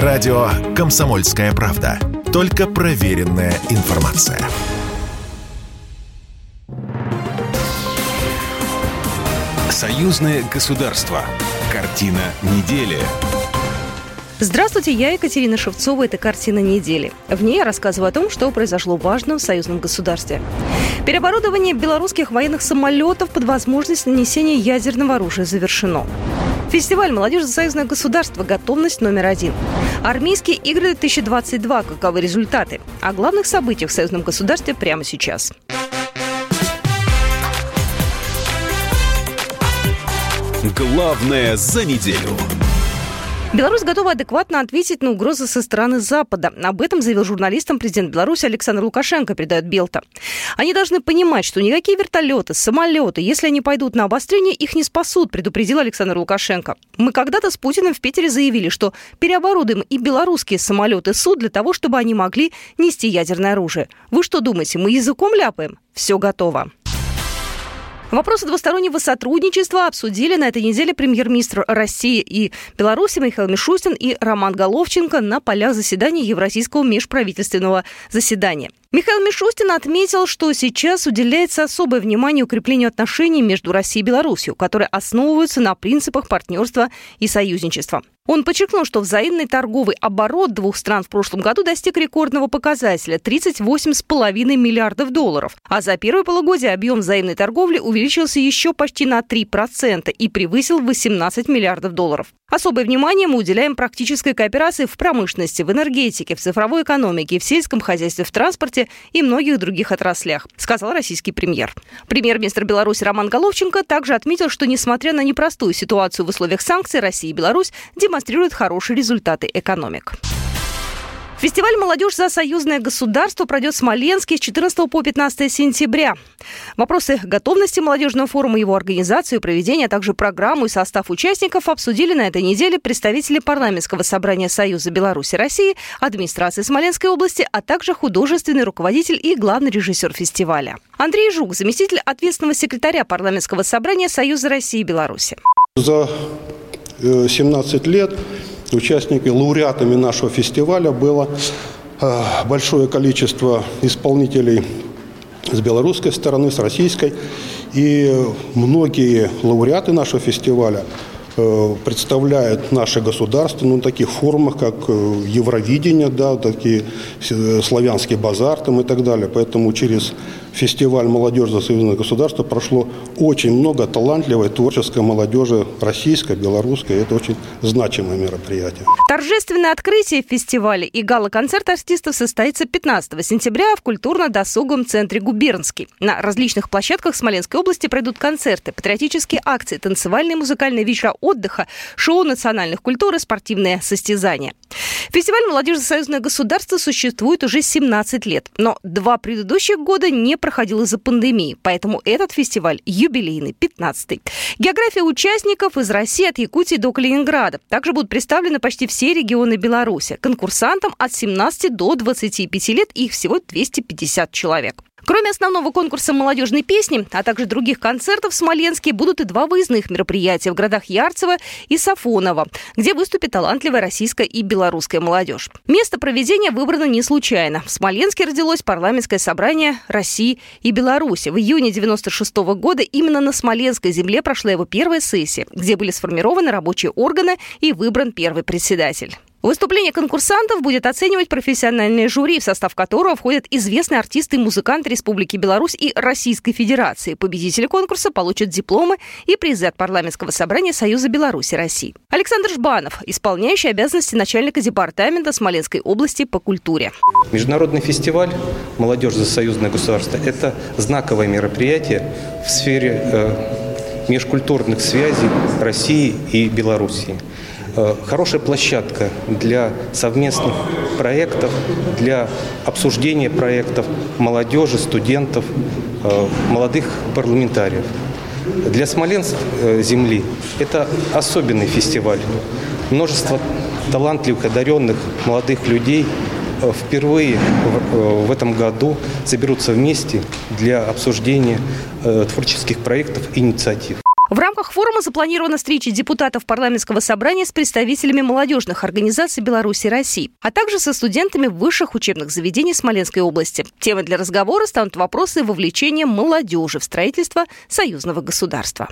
Радио «Комсомольская правда». Только проверенная информация. Союзное государство. Картина недели. Здравствуйте, я Екатерина Шевцова. Это «Картина недели». В ней я рассказываю о том, что произошло важно в союзном государстве. Переоборудование белорусских военных самолетов под возможность нанесения ядерного оружия завершено. Фестиваль «Молодежь за союзное государство. Готовность номер один». Армейские игры 2022. Каковы результаты? О главных событиях в союзном государстве прямо сейчас. Главное за неделю. Беларусь готова адекватно ответить на угрозы со стороны Запада. Об этом заявил журналистам президент Беларуси Александр Лукашенко, передает Белта. Они должны понимать, что никакие вертолеты, самолеты, если они пойдут на обострение, их не спасут, предупредил Александр Лукашенко. Мы когда-то с Путиным в Питере заявили, что переоборудуем и белорусские самолеты суд для того, чтобы они могли нести ядерное оружие. Вы что думаете, мы языком ляпаем? Все готово. Вопросы двустороннего сотрудничества обсудили на этой неделе премьер-министр России и Беларуси Михаил Мишустин и Роман Головченко на полях заседания Евразийского межправительственного заседания. Михаил Мишустин отметил, что сейчас уделяется особое внимание укреплению отношений между Россией и Беларусью, которые основываются на принципах партнерства и союзничества. Он подчеркнул, что взаимный торговый оборот двух стран в прошлом году достиг рекордного показателя – 38,5 миллиардов долларов. А за первое полугодие объем взаимной торговли увеличился еще почти на 3% и превысил 18 миллиардов долларов. Особое внимание мы уделяем практической кооперации в промышленности, в энергетике, в цифровой экономике, в сельском хозяйстве, в транспорте и многих других отраслях, сказал российский премьер. Премьер-министр Беларуси Роман Головченко также отметил, что несмотря на непростую ситуацию в условиях санкций, Россия и Беларусь демонстрируют хорошие результаты экономик. Фестиваль «Молодежь за союзное государство» пройдет в Смоленске с 14 по 15 сентября. Вопросы готовности молодежного форума, его организацию, проведения, а также программу и состав участников обсудили на этой неделе представители парламентского собрания Союза Беларуси России, администрации Смоленской области, а также художественный руководитель и главный режиссер фестиваля. Андрей Жук, заместитель ответственного секретаря парламентского собрания Союза России и Беларуси. За 17 э, лет участниками, лауреатами нашего фестиваля было э, большое количество исполнителей с белорусской стороны, с российской. И многие лауреаты нашего фестиваля э, представляют наше государство ну, на таких форумах, как э, Евровидение, да, такие славянский базар там, и так далее. Поэтому через фестиваль «Молодежь за союзное государство» прошло очень много талантливой творческой молодежи российской, белорусской. Это очень значимое мероприятие. Торжественное открытие фестиваля и гала-концерт артистов состоится 15 сентября в культурно-досуговом центре «Губернский». На различных площадках Смоленской области пройдут концерты, патриотические акции, танцевальные и музыкальные вечера отдыха, шоу национальных культур и спортивные состязания. Фестиваль «Молодежь за союзное государство» существует уже 17 лет, но два предыдущих года не проходил из-за пандемии, поэтому этот фестиваль юбилейный, 15-й. География участников из России от Якутии до Калининграда. Также будут представлены почти все регионы Беларуси. Конкурсантам от 17 до 25 лет, их всего 250 человек. Кроме основного конкурса молодежной песни, а также других концертов в Смоленске будут и два выездных мероприятия в городах Ярцево и Сафоново, где выступит талантливая российская и белорусская молодежь. Место проведения выбрано не случайно. В Смоленске родилось парламентское собрание России и Беларуси. В июне 96 -го года именно на Смоленской земле прошла его первая сессия, где были сформированы рабочие органы и выбран первый председатель. Выступление конкурсантов будет оценивать профессиональное жюри, в состав которого входят известные артисты и музыканты Республики Беларусь и Российской Федерации. Победители конкурса получат дипломы и призы от парламентского собрания Союза Беларуси России. Александр Жбанов, исполняющий обязанности начальника департамента Смоленской области по культуре. Международный фестиваль «Молодежь за союзное государство» – это знаковое мероприятие в сфере э, межкультурных связей России и Белоруссии. Э, хорошая площадка для совместных проектов, для обсуждения проектов молодежи, студентов, э, молодых парламентариев. Для Смоленск э, земли это особенный фестиваль. Множество талантливых, одаренных молодых людей впервые в этом году соберутся вместе для обсуждения творческих проектов и инициатив. В рамках форума запланирована встреча депутатов парламентского собрания с представителями молодежных организаций Беларуси и России, а также со студентами высших учебных заведений Смоленской области. Темой для разговора станут вопросы вовлечения молодежи в строительство союзного государства.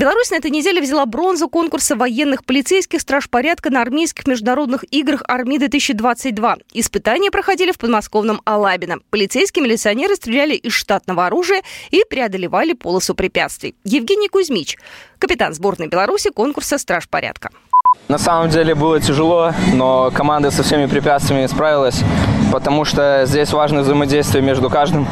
Беларусь на этой неделе взяла бронзу конкурса военных полицейских страж порядка на армейских международных играх Арми-2022. Испытания проходили в подмосковном Алабино. Полицейские милиционеры стреляли из штатного оружия и преодолевали полосу препятствий. Евгений Кузьмич, капитан сборной Беларуси конкурса «Страж порядка». На самом деле было тяжело, но команда со всеми препятствиями справилась, потому что здесь важно взаимодействие между каждым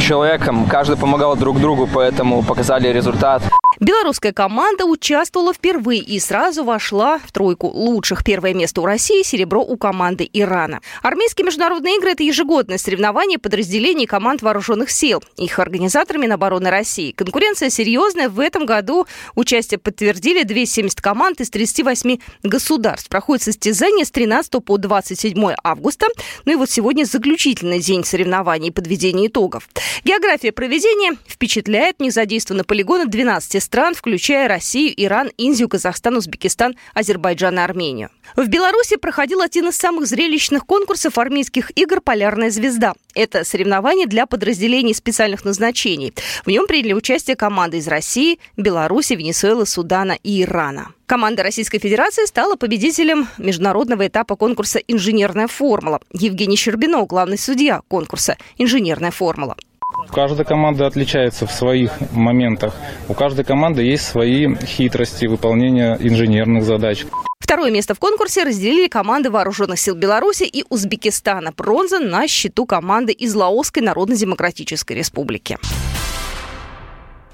человеком. Каждый помогал друг другу, поэтому показали результат. Белорусская команда участвовала впервые и сразу вошла в тройку лучших. Первое место у России, серебро у команды Ирана. Армейские международные игры – это ежегодное соревнование подразделений команд вооруженных сил. Их организаторами Минобороны России. Конкуренция серьезная. В этом году участие подтвердили 270 команд из 38 государств. Проходит состязание с 13 по 27 августа. Ну и вот сегодня заключительный день соревнований и подведения итогов. География проведения впечатляет. Не задействованы полигоны 12 стран, включая Россию, Иран, Индию, Казахстан, Узбекистан, Азербайджан и Армению. В Беларуси проходил один из самых зрелищных конкурсов армейских игр «Полярная звезда». Это соревнование для подразделений специальных назначений. В нем приняли участие команды из России, Беларуси, Венесуэлы, Судана и Ирана. Команда Российской Федерации стала победителем международного этапа конкурса «Инженерная формула». Евгений Щербинов, главный судья конкурса «Инженерная формула». Каждая команда отличается в своих моментах. У каждой команды есть свои хитрости выполнения инженерных задач. Второе место в конкурсе разделили команды Вооруженных сил Беларуси и Узбекистана. Бронза на счету команды из Лаосской Народно-Демократической Республики.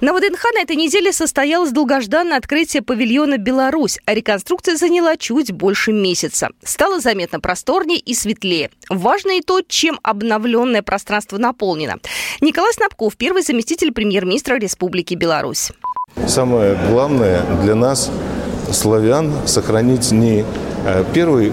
На ВДНХ на этой неделе состоялось долгожданное открытие павильона «Беларусь», а реконструкция заняла чуть больше месяца. Стало заметно просторнее и светлее. Важно и то, чем обновленное пространство наполнено. Николай Снабков, первый заместитель премьер-министра Республики Беларусь. Самое главное для нас, славян, сохранить не э, первое э,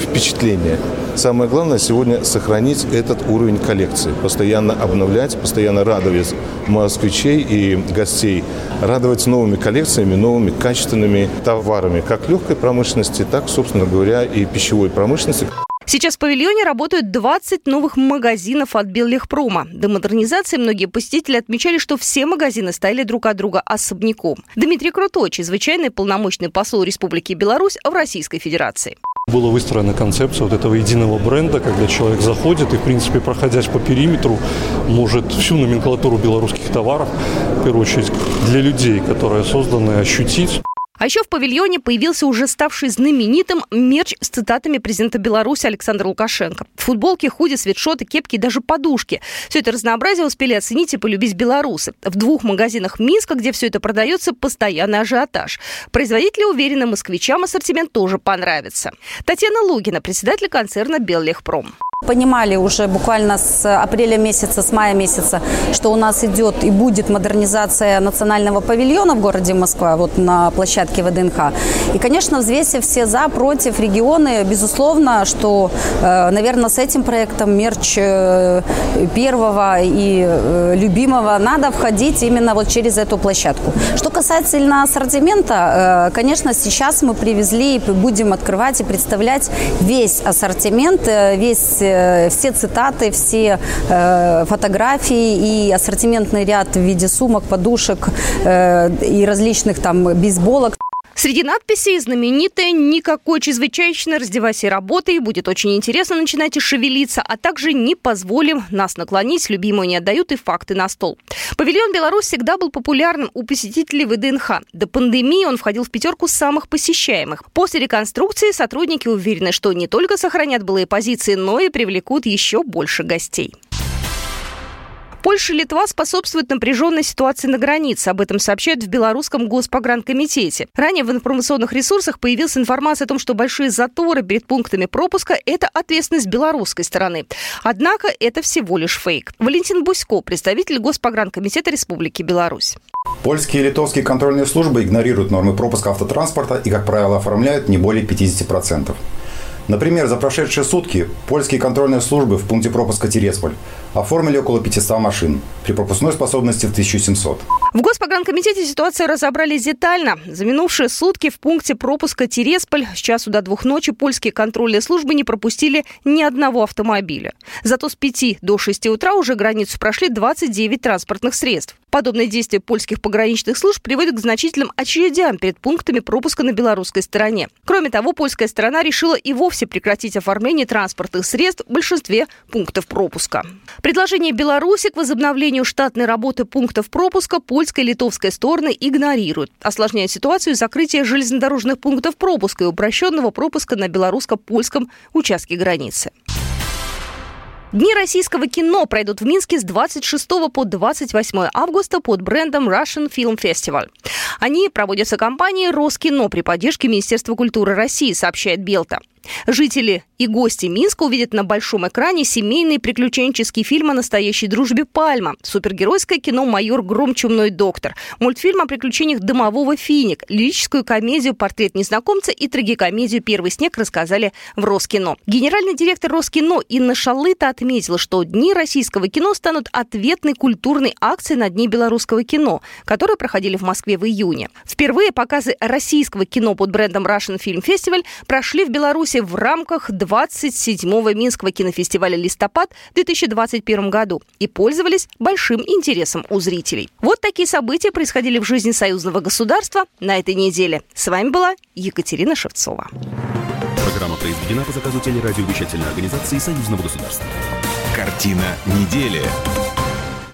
впечатление – Самое главное сегодня сохранить этот уровень коллекции, постоянно обновлять, постоянно радовать москвичей и гостей, радовать новыми коллекциями, новыми качественными товарами, как легкой промышленности, так, собственно говоря, и пищевой промышленности. Сейчас в павильоне работают 20 новых магазинов от Беллехпрома. До модернизации многие посетители отмечали, что все магазины стояли друг от друга особняком. Дмитрий Крутой, чрезвычайный полномочный посол Республики Беларусь в Российской Федерации. Была выстроена концепция вот этого единого бренда, когда человек заходит и, в принципе, проходясь по периметру, может всю номенклатуру белорусских товаров, в первую очередь для людей, которые созданы, ощутить. А еще в павильоне появился уже ставший знаменитым мерч с цитатами президента Беларуси Александра Лукашенко. Футболки, худи, свитшоты, кепки и даже подушки. Все это разнообразие успели оценить и полюбить белорусы. В двух магазинах Минска, где все это продается, постоянный ажиотаж. Производители уверены, москвичам ассортимент тоже понравится. Татьяна Лугина, председатель концерна «Беллехпром». Понимали уже буквально с апреля месяца, с мая месяца, что у нас идет и будет модернизация национального павильона в городе Москва, вот на площадке ВДНХ. И, конечно, взвесив все за, против регионы, безусловно, что, э, наверное, с этим проектом мерч э, первого и э, любимого надо входить именно вот через эту площадку. Что касательно ассортимента, конечно, сейчас мы привезли и будем открывать и представлять весь ассортимент, весь все цитаты, все фотографии и ассортиментный ряд в виде сумок, подушек и различных там бейсболок. Среди надписей знаменитая «Никакой чрезвычайно раздевайся и работай». Будет очень интересно, начинайте шевелиться, а также «Не позволим нас наклонить, любимую не отдают» и «Факты на стол». Павильон «Беларусь» всегда был популярным у посетителей ВДНХ. До пандемии он входил в пятерку самых посещаемых. После реконструкции сотрудники уверены, что не только сохранят былые позиции, но и привлекут еще больше гостей. Польша и Литва способствуют напряженной ситуации на границе. Об этом сообщают в Белорусском госпогранкомитете. Ранее в информационных ресурсах появилась информация о том, что большие заторы перед пунктами пропуска – это ответственность белорусской стороны. Однако это всего лишь фейк. Валентин Бусько, представитель Госпогранкомитета Республики Беларусь. Польские и литовские контрольные службы игнорируют нормы пропуска автотранспорта и, как правило, оформляют не более 50%. Например, за прошедшие сутки польские контрольные службы в пункте пропуска Тересполь оформили около 500 машин при пропускной способности в 1700. В Госпогранкомитете ситуацию разобрали детально. За минувшие сутки в пункте пропуска Тересполь с часу до двух ночи польские контрольные службы не пропустили ни одного автомобиля. Зато с 5 до 6 утра уже границу прошли 29 транспортных средств. Подобные действия польских пограничных служб приводят к значительным очередям перед пунктами пропуска на белорусской стороне. Кроме того, польская сторона решила и вовсе прекратить оформление транспортных средств в большинстве пунктов пропуска. Предложение Беларуси к возобновлению штатной работы пунктов пропуска польская и литовская стороны игнорируют, осложняя ситуацию закрытия железнодорожных пунктов пропуска и упрощенного пропуска на белорусско-польском участке границы. Дни российского кино пройдут в Минске с 26 по 28 августа под брендом Russian Film Festival. Они проводятся компанией «Роскино» при поддержке Министерства культуры России, сообщает Белта. Жители и гости Минска увидят на большом экране семейный приключенческий фильм о настоящей дружбе Пальма, супергеройское кино «Майор Гром. Чумной доктор», мультфильм о приключениях домового Финик, лирическую комедию «Портрет незнакомца» и трагикомедию «Первый снег» рассказали в Роскино. Генеральный директор Роскино Инна Шалыта отметила, что Дни российского кино станут ответной культурной акцией на Дни белорусского кино, которые проходили в Москве в июне. Впервые показы российского кино под брендом Russian Film Festival прошли в Беларуси Беларуси в рамках 27-го Минского кинофестиваля «Листопад» в 2021 году и пользовались большим интересом у зрителей. Вот такие события происходили в жизни союзного государства на этой неделе. С вами была Екатерина Шевцова. Программа произведена по заказу телерадиовещательной организации союзного государства. Картина недели.